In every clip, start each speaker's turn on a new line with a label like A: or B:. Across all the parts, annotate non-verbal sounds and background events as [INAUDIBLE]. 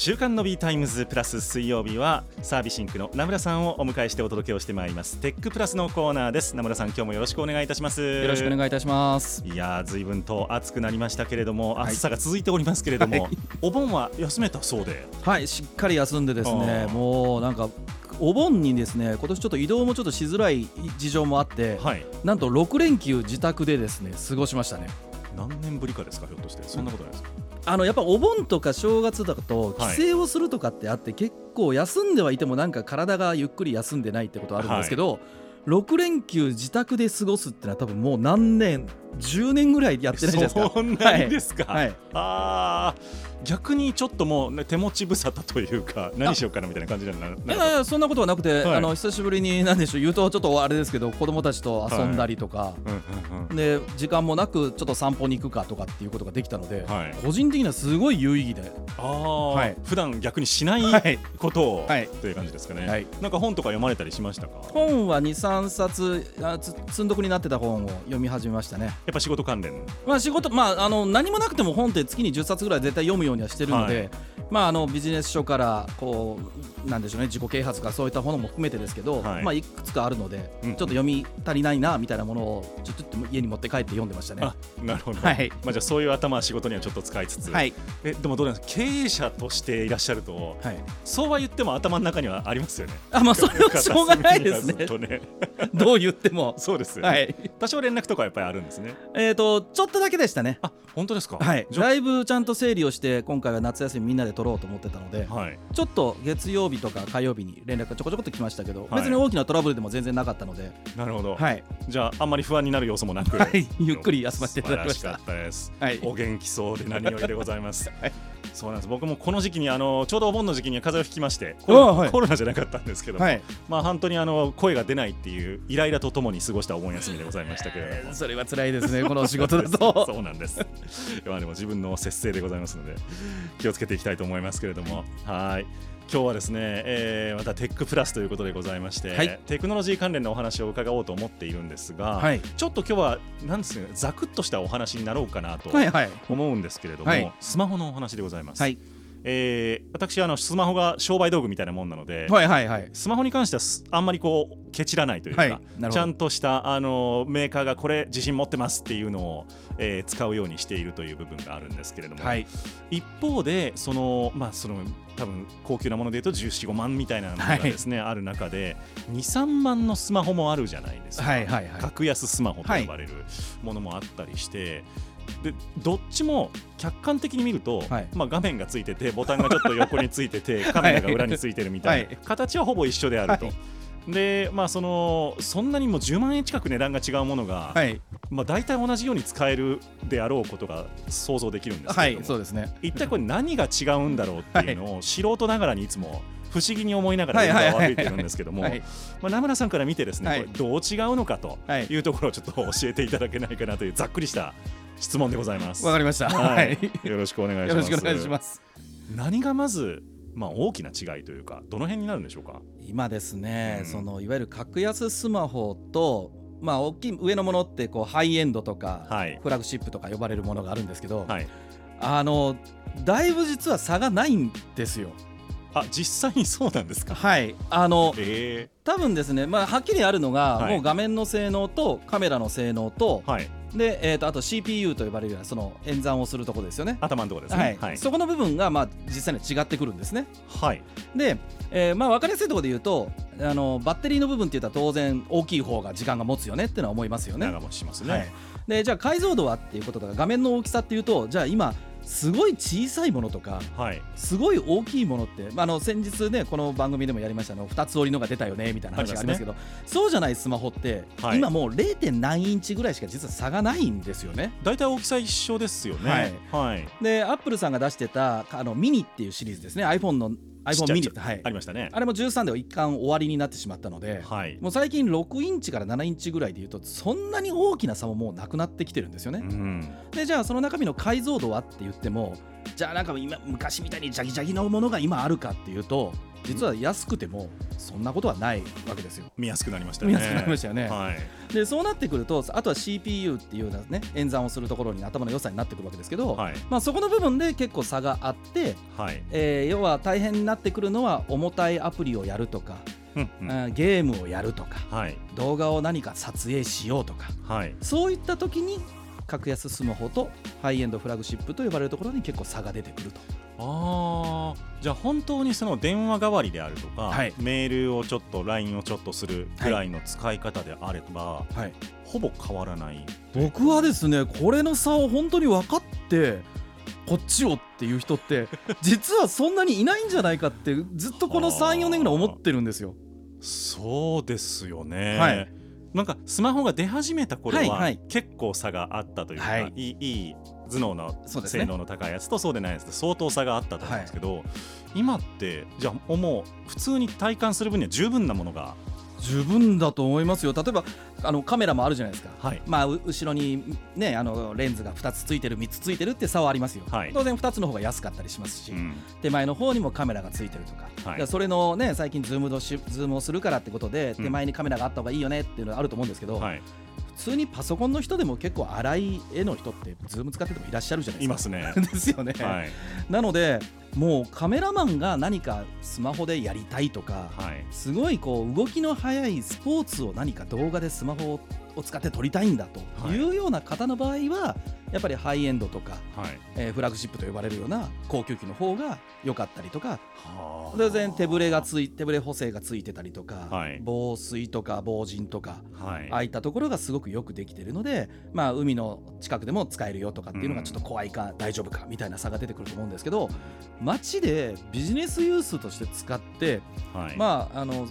A: 週刊ノビータイムズプラス水曜日はサービシンクの名村さんをお迎えしてお届けをしてまいります。テックプラスのコーナーです。名村さん今日もよろしくお願いいたします。
B: よろしくお願いいたします。
A: いやー随分と暑くなりましたけれども、暑さが続いておりますけれども、
B: はい。
A: お盆は休めたそうで。
B: はいしっかり休んでですねもうなんかお盆にですね今年ちょっと移動もちょっとしづらい事情もあって、
A: はい。
B: なんと6連休自宅でですね過ごしましたね。
A: 何年ぶりかですかひょっとして。そんなことないですか、
B: あのやっぱお盆とか正月だと
A: はい
B: 帰省をするとかってあって、結構休んではいてもなんか体がゆっくり休んでないってことあるんですけど、6連休自宅で過ごすってのは多分もう何年10年ぐらいやってないじゃないですか。
A: そんなにですか、
B: はい。
A: あー。逆にちょっともう、ね、手持ち無沙汰というか何しようかなみたいな感じになる
B: いやいやそんなことはなくて、
A: はい。
B: あの久しぶりに何でしょう言うとちょっとあれですけど子供たちと遊んだりとか、で時間もなくちょっと散歩に行くかとかっていうことができたので、
A: はい。
B: 個人的にはすごい有意義で、
A: あー、
B: はい。
A: 普段逆にしない
B: はい
A: ことを、
B: はい
A: という感じですかね、
B: はい。
A: なんか本とか読まれたりしましたか？や
B: 本は23冊あつ積んどくになってた本を読み始めましたね、
A: っぱ仕事関連。
B: まあ、仕事、まあ、あの何もなくても本って月に10冊ぐらい絶対読むようにはしてるので、
A: は
B: まあ、あのビジネス書からこうなんでしょうね自己啓発とかそういったものも含めてですけど、
A: はい。
B: いまあ、いくつかあるので、
A: うん。
B: ちょっと読み足りないなみたいなものをちょっと家に持って帰って読んでましたね。
A: あなるほど、
B: はい。
A: まあ、じゃあそういう頭は仕事にはちょっと使いつつ、
B: はい、
A: えでもどうなんですか？経営者としていらっしゃると
B: はい、
A: そうは言っても頭の中にはありますよね。
B: あまあそれは [LAUGHS] しょうがないですね。
A: ね。[LAUGHS]
B: どう言っても。
A: そうですよね、
B: はい。
A: 多少連絡とかはやっぱりあるんですね。
B: えっ、とちょっとだけでしたね。
A: あ本当ですか？
B: はい。
A: じゃ
B: だいぶちゃんと整理をして今回は夏休みみんなで取ろうと思ってたので
A: あはい。
B: ちょっと月曜日とか火曜日に連絡がちょこちょこっと来ましたけど、
A: はい。
B: 別に大きなトラブルでも全然なかったので、
A: なるほど、
B: はい、
A: じゃああんまり不安になる要素もなく、
B: はい。ゆっくり休ませていただきました。
A: 素晴らしかった。です、
B: はい。
A: お元気そうで何よりでございます、[LAUGHS]
B: はい
A: そうなんです僕もこの時期にあのちょうどお盆の時期に風邪をひきまして
B: あ
A: コロ,、
B: はい
A: コロナじゃなかったんですけども、
B: はい、
A: まあ本当にあの声が出ないっていうイライラとともに過ごしたお盆休みでございましたけれども [LAUGHS]
B: それは辛いですね、[LAUGHS] このお仕事だと。
A: そうなんです。まあでも自分の節制でございますので気をつけていきたいと思いますけれども、はい。今日はですね、えーまたテックプラスということでございまして、
B: はい
A: テクノロジー関連のお話を伺おうと思っているんですが、
B: はい
A: ちょっと今日はなんですかねざくっとしたお話になろうかなと
B: はいはい。
A: 思うんですけれども、
B: はい
A: スマホのお話でございます。
B: はい。
A: えー私あのスマホが商売道具みたいなもんなので、
B: はいはいはい。
A: スマホに関してはすあんまりこうケチらないというか、
B: はい
A: ちゃんとしたあのメーカーがこれ自信持ってますっていうのを、えー使うようにしているという部分があるんですけれども、
B: はい。
A: 一方でそのまあその多分高級なもので言うと1415万みたいなのがですね、ある中で23万のスマホもあるじゃないですか、
B: はいはいはい。
A: 格安スマホと呼ばれるものもあったりして。でどっちも客観的に見ると、
B: はい
A: まあ、画面がついててボタンがちょっと横についてて [LAUGHS] カメラが裏についてるみたいな、
B: はい
A: 形はほぼ一緒であると。
B: はい
A: でまあそのそんなにもう10万円近く値段が違うものが、
B: はい。
A: まあ、大体同じように使えるであろうことが想像できるんですけ
B: はい
A: れども、
B: そうですね。
A: 一体これ何が違うんだろうっていうのを素人ながらにいつも不思議に思いながら現場を歩いてるんですけども、
B: はい。
A: まあ、名村さんから見てですね、
B: はい
A: これどう違うのかと
B: はい
A: いうところをちょっと教えていただけないかなというざっくりした質問でございます。
B: わかりました。
A: は
B: はいい。
A: よろしくお願いします。
B: よろしくお願いします。
A: 何がまず、まあ、大きな違いというかどの辺になるんでしょうか？
B: 今ですね、
A: うん
B: そのいわゆる格安スマホと、まあ大きい上のものってこうハイエンドとか、
A: はい
B: フラッグシップとか呼ばれるものがあるんですけど、
A: はい。
B: あのだいぶ実は差がないんですよ。
A: あ実際にそうなんですか？
B: はい。あの
A: え
B: 多分ですね、まあ、はっきりあるのが、
A: はい
B: もう画面の性能とカメラの性能と
A: ー、はい。
B: で、えー、とあと CPU と呼ばれるその演算をするところですよね。
A: 頭のところです
B: はい。
A: ね。はい。
B: そこの部分が、まあ、実際には違ってくるんですね。
A: はい。
B: で、えーまあ、分かりやすいところで言うとあのバッテリーの部分って言ったら当然大きい方が時間が持つよねっていうのは思いますよね。
A: 長持ちしますね。
B: はい、でじゃあ解像度はっていうこととか画面の大きさっていうとじゃあ今すごい小さいものとか
A: はい。
B: すごい大きいものって、まあ、あの先日ねこの番組でもやりましたあの2つ折りのが出たよねみたいな話がありますけどそうじゃないスマホって、
A: はい
B: 今もう 0. 何インチぐらいしか実は差がないんですよね。
A: 大体大きさ一緒ですよね。はい。はい。
B: でアップルさんが出してたあのミニっていうシリーズですね iPhone の iPhone
A: ちっ
B: mini
A: ちゃい
B: はい。
A: ありましたね。
B: あれも13で一貫終わりになってしまったので、
A: はい。
B: もう最近6インチから7インチぐらいでいうとそんなに大きな差ももうなくなってきてるんですよね。
A: うん。
B: でじゃあその中身の解像度はって言ってもじゃあなんか今昔みたいにジャギジャギのものが今あるかっていうと実は安くてもそんなことはないわけですよ。
A: 見やすくなりましたよね。
B: 見やすくなりましたよね。
A: はい。
B: でそうなってくるとあとは CPU っていうね演算をするところに頭の良さになってくるわけですけど、
A: はい。
B: まあ、そこの部分で結構差があって、
A: はい。
B: えー要は大変になってくるのは重たいアプリをやるとか、
A: うんうん。
B: ゲームをやるとか
A: はい。
B: 動画を何か撮影しようとか
A: はい。
B: そういった時に格安スマホとハイエンドフラグシップと呼ばれるところに結構差が出てくると。
A: あーじゃあ本当にその電話代わりであるとか、
B: はい。
A: メールをちょっと LINE をちょっとするぐらいの使い方であれば、
B: はい、
A: ほぼ変わらない。
B: 僕はですねこれの差を本当に分かってこっちをっていう人って [LAUGHS] 実はそんなにいないんじゃないかってずっとこの34年ぐらい思ってるんですよ。
A: そうですよね、
B: はい
A: なんかスマホが出始めた頃は、
B: はいはい。
A: 結構差があったというか、
B: はい。
A: い、いいい頭脳の性能の高いやつとそうでないやつで相当差があったと思うんですけど、今ってじゃあもう普通に体感する分には十分なものが
B: 十分だと思いますよ。例えばあのカメラもあるじゃないですか、
A: はい。
B: まあ、う後ろに、ね、あのレンズが2つついてる3つついてるって差はありますよ、
A: はい。
B: 当然2つの方が安かったりしますし、
A: うん。
B: 手前の方にもカメラがついてるとか、
A: はい。
B: それのね最近 Zoom のし Zoom をするからってことで
A: うん。
B: 手前にカメラがあった方がいいよねっていうのはあると思うんですけど、普通にパソコンの人でも結構粗い絵の人って Zoom 使っててもいらっしゃるじゃないですか。
A: いますね。[LAUGHS]
B: ですよね、
A: はい。
B: なのでもうカメラマンが何かスマホでやりたいとか、
A: はい。
B: すごいこう動きの速いスポーツを何か動画でスマホを使って撮りたいんだと
A: はい。
B: いうような方の場合はやっぱりハイエンドとか、
A: はい。
B: えーフラッグシップと呼ばれるような高級機の方が良かったりとか
A: はあ。
B: 当然手ぶれがつい手ぶれ補正がついてたりとか、
A: はい。
B: 防水とか防塵とか
A: はい。
B: ああいったところがすごくよくできてるので、まあ、海の近くでも使えるよとかっていうのがちょっと怖いか、大丈夫かみたいな差が出てくると思うんですけど街でビジネスユースとして使って、
A: はい。
B: まああの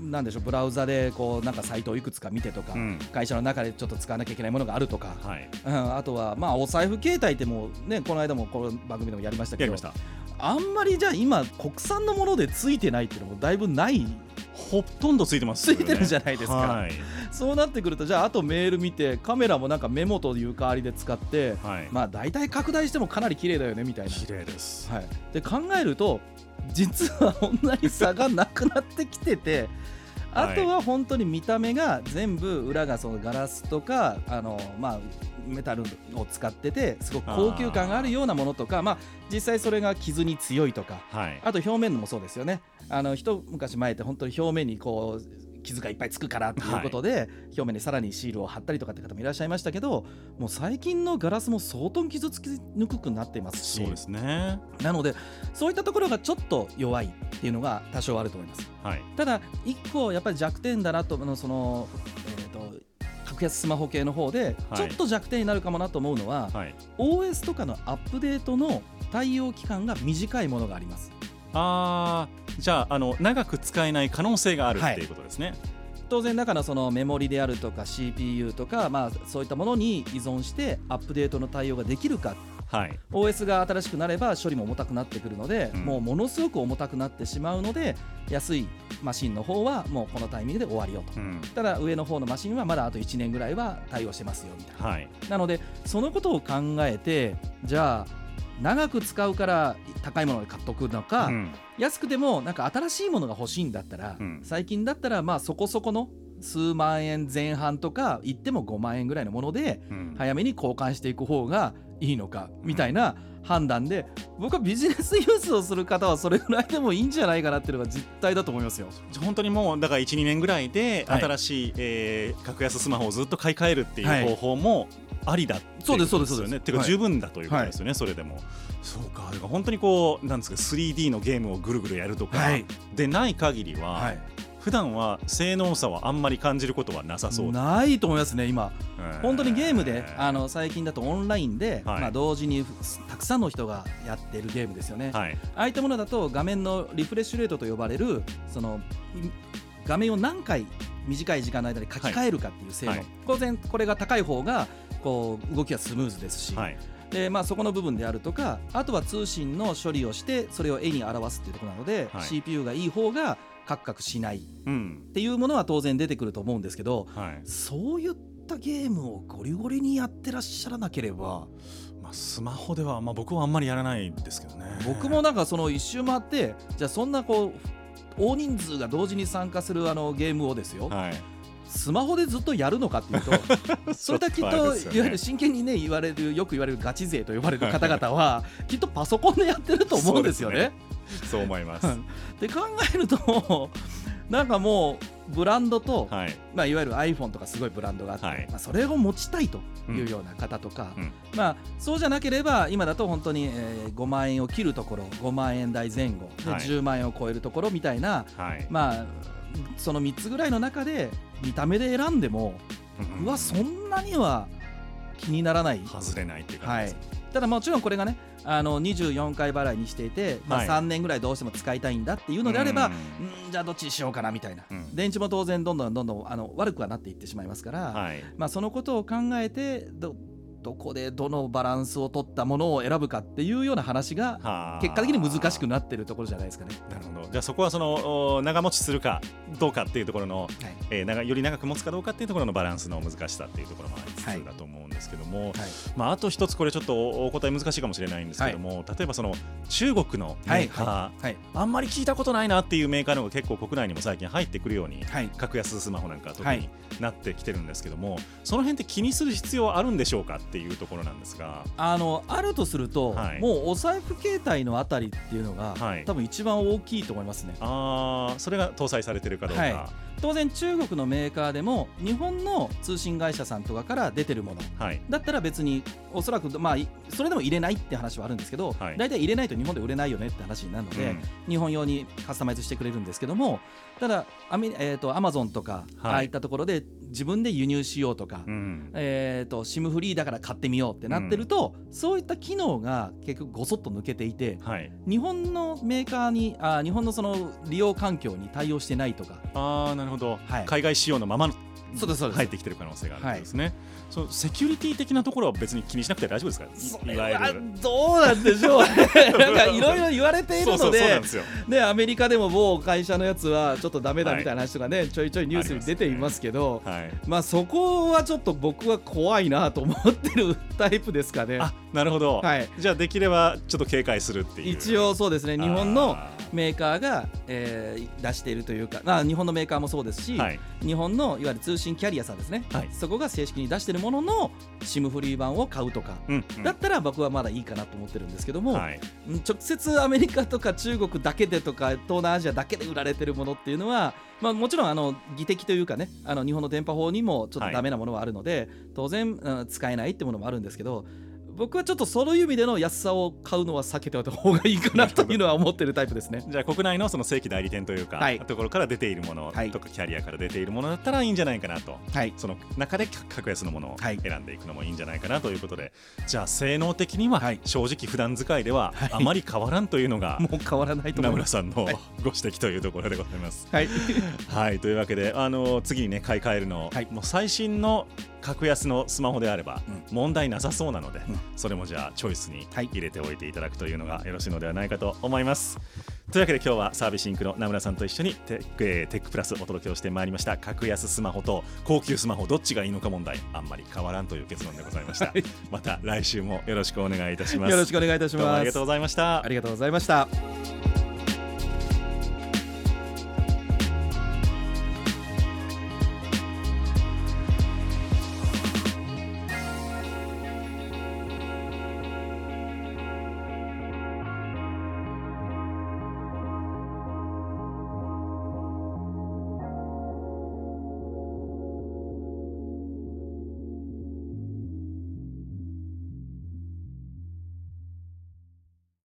B: なんでしょうブラウザでこうなんかサイトをいくつか見てとか、
A: うん。
B: 会社の中でちょっと使わなきゃいけないものがあるとか、
A: はい。
B: うん、あとはまあお財布携帯ってもうねこの間もこの番組でもやりましたけど
A: やりました。
B: あんまりじゃあ今国産のものでついてないっていうのもだいぶない
A: ほとんどついてますよね。
B: ついてるじゃないですか。
A: はい。
B: そうなってくるとじゃああとメール見てカメラもなんかメモという代わりで使って
A: はい。
B: まあ大体拡大してもかなり綺麗だよねみたいな。
A: 綺麗です。
B: はい、で考えると実はこんなに差がなくなってきてて。あ [LAUGHS]
A: はい。
B: とは本当に見た目が全部裏がそのガラスとかあの、まあ、メタルを使っててすごく高級感があるようなものとかまあ、実際それが傷に強いとか
A: はい。
B: あと表面のもそうですよね。あの一昔前って本当に表面にこう傷がいっぱいつくからっていうことで、表面にさらにシールを貼ったりとかって方もいらっしゃいましたけどもう最近のガラスも相当傷つきにくくなっていますし。
A: そうですね。
B: なのでそういったところがちょっと弱いっていうのが多少あると思います。
A: はい。
B: ただ一個やっぱり弱点だなとその、えー、と格安スマホ系の方で
A: はい。
B: ちょっと弱点になるかもなと思うのは、
A: はい。
B: OS とかのアップデートの対応期間が短いものがあります
A: あーじゃああの長く使えない可能性がある
B: はい
A: ってい。うことですね。
B: 当然中のそのメモリであるとか CPU とか、まあ、そういったものに依存してアップデートの対応ができるか。
A: はい、
B: OS が新しくなれば処理も重たくなってくるので、
A: うん。
B: もうものすごく重たくなってしまうので安いマシンの方はもうこのタイミングで終わりよと。
A: うん。
B: ただ上の方のマシンはまだあと1年ぐらいは対応してますよみたいな。
A: はい。
B: なのでそのことを考えてじゃあ長く使うから高いもので買っとくのか、
A: うん。
B: 安くてもなんか新しいものが欲しいんだったら、
A: うん。
B: 最近だったらまあそこそこの数万円前半とか言っても5万円ぐらいのもので
A: うん。
B: 早めに交換していく方がいいのかみたいな判断で僕はビジネスユースをする方はそれぐらいでもいいんじゃないかなっていうのが実態だと思いますよ。
A: 本当にもうだから12年ぐらいで
B: はい
A: 新しい、えー格安スマホをずっと買い替えるって
B: はい。
A: いう方法もありだ
B: そうですそうですそうです。
A: よねてか
B: はい。
A: 十分だということですよね、それでも。そうか。だから本当にこうなんですか 3D のゲームをぐるぐるやるとか、
B: はい。
A: でない限りは、
B: はい、
A: 普段は性能差はあんまり感じることはなさそう。だ
B: ないと思いますね今。本当にゲームであ
A: の
B: の最近だとオンラインで、
A: はい。
B: まあ、同時にたくさんの人がやってるゲームですよね、
A: はい。
B: ああいったものだと画面のリフレッシュレートと呼ばれるそのい画面を何回短い時間の間で書き換えるかっていう性能、
A: はい。
B: 当然これが高い方がこう動きはスムーズですし、
A: はい。
B: でまあ、そこの部分であるとかあとは通信の処理をしてそれを絵に表すっていうところなので、
A: はい。
B: CPU がいい方がカクカクしない。っ
A: うん。
B: ていうものは当然出てくると思うんですけど
A: はい。
B: そういったゲームをゴリゴリにやってらっしゃらなければ
A: まあ、スマホでは、まあ、僕はあんまりやらないですけどね。
B: 僕もなんかその一周回ってじゃあそんなこう大人数が同時に参加するあのゲームをですよ、
A: はい。
B: スマホでずっとやるのかっていうと [LAUGHS] それとはきっ
A: とね。
B: いわゆる真剣にね言われるよく言われるガチ勢と呼ばれる方々は [LAUGHS] きっとパソコンでやってると思うんですよね。
A: そう思います。
B: で考えるとなんかもうブランドと、
A: はい。
B: まあ、いわゆる iPhone とかすごいブランドがあって、
A: はい。
B: まあ、それを持ちたいというような方とか、
A: うん。
B: まあ、そうじゃなければ今だと本当に、えー5万円を切るところ5万円台前後で
A: はい。
B: 10万円を超えるところみたいな、
A: はい、
B: まあその3つぐらいの中で見た目で選んでも、
A: う
B: うわそんなには気にならない。
A: 外れないっていう
B: はい
A: 感じです、、
B: ただもちろんこれがねあの24回払いにしていて、まあ、
A: はい。
B: 3年ぐらいどうしても使いたいんだっていうのであれば、
A: うん。
B: うんじゃあどっちにしようかなみたいな、
A: うん。
B: 電池も当然どんどんどんどんあの悪くはなっていってしまいますから、
A: はい。
B: まあ、そのことを考えてどどこでどのバランスを取ったものを選ぶかっていうような話が
A: はあ。
B: 結果的に難しくなってるところじゃないですかね。
A: なるほど。じゃあそこはそのお長持ちするかどうかっていうところの、
B: はい。
A: えー長より長く持つかどうかっていうところのバランスの難しさっていうところもありつつ
B: はい
A: だと思うんですけども、
B: はい。
A: まあ、あと一つこれちょっとおお答え難しいかもしれないんですけども、例えばその中国のメーカー、
B: はい。はい。
A: あんまり聞いたことないなっていうメーカーの方が結構国内にも最近入ってくるように
B: はい。
A: 格安スマホなんかは特に
B: はい。
A: なってきてるんですけども、その辺って気にする必要あるんでしょうかっていうところなんですが。
B: あのあるとすると、
A: はい。
B: もうお財布携帯のあたりっていうのが、
A: はい。
B: 多分一番大きいと思いますね。
A: あーそれが搭載されてるかどうか、
B: はい。当然中国のメーカーでも日本の通信会社さんとかから出てるもの。
A: はい。
B: だったら別におそらくまあいそれでも入れないって話はあるんですけど、
A: はい。
B: 大体入れないと日本で売れないよねって話になるので、
A: うん。
B: 日本用にカスタマイズしてくれるんですけどもただアメ、えー、と Amazon とか、
A: はい。
B: ああいったところで自分で輸入しようとか、
A: うん。
B: えー、と SIM フリーだから買ってみようってなってると、そういった機能が結局ごそっと抜けていて
A: はい、
B: 日本のメーカーにあ日本のその利用環境に対応してないとか。
A: あーなるほど、
B: はい。
A: 海外仕様のまま入ってきてる可能性があるんですね、そうセキュリティ的なところは別に気にしなくて大丈夫ですか？
B: そ
A: いいわゆる。
B: どうなんでしょう。ね [LAUGHS] なんかいろいろ言われているので。
A: で
B: アメリカでも某会社のやつはちょっとダメだみたいな話とかね、ちょいちょいニュースに出ていますけど
A: はい。
B: まあそこはちょっと僕は怖いなと思ってるタイプですかね。
A: あなるほど、
B: はい。
A: じゃあできればちょっと警戒するっていう。
B: 一応そうですね。日本の
A: あ
B: メーカーが、えー出しているというか、まあ、日本のメーカーもそうですし、
A: ーはい。
B: 日本のいわゆる通信キャリアさんですね、
A: はい。
B: そこが正式に出しているものの SIM フリー版を買うとか、
A: うんうん。
B: だったら僕はまだいいかなと思ってるんですけども、
A: はい。
B: うん直接アメリカとか中国だけでとか東南アジアだけで売られてるものっていうのは、まあ、もちろんあの技的というかねあの日本の電波法にもちょっとダメなものはあるので、当然、うん使えないってものもあるんですけど僕はちょっとそういう意味での安さを買うのは避けておいた方がいいかなというのは思ってるタイプですね。[LAUGHS]
A: じゃあ国内のその正規代理店というか、
B: はい。
A: ところから出ているもの
B: はい。
A: とかキャリアから出ているものだったらいいんじゃないかなと
B: はい。
A: その中で格安のものを
B: はい
A: 選んでいくのもいいんじゃないかなということで、じゃあ性能的には
B: はい。
A: 正直普段使いでは
B: はい。
A: あまり変わらんというのが [LAUGHS]
B: もう変わらないと
A: 名。村さんの
B: はい。
A: ご指摘というところでございます。
B: はい、
A: はい。というわけであの次にね買い替えるの、
B: はい。
A: もう最新の格安のスマホであれば
B: うん。
A: 問題なさそうなので、
B: うん
A: それもじゃあチョイスに
B: はい。
A: 入れておいていただくというのがよろしいのではないかと思います。というわけで今日はサービスインクの名村さんと一緒にテック,、えーテックプラスお届けをしてまいりました。格安スマホと高級スマホどっちがいいのか問題。あんまり変わらんという結論でございました、
B: はい。
A: また来週もよろしくお願いいたします。
B: よろしくお願いいたします。
A: ありがとうございました。
B: ありがとうございました。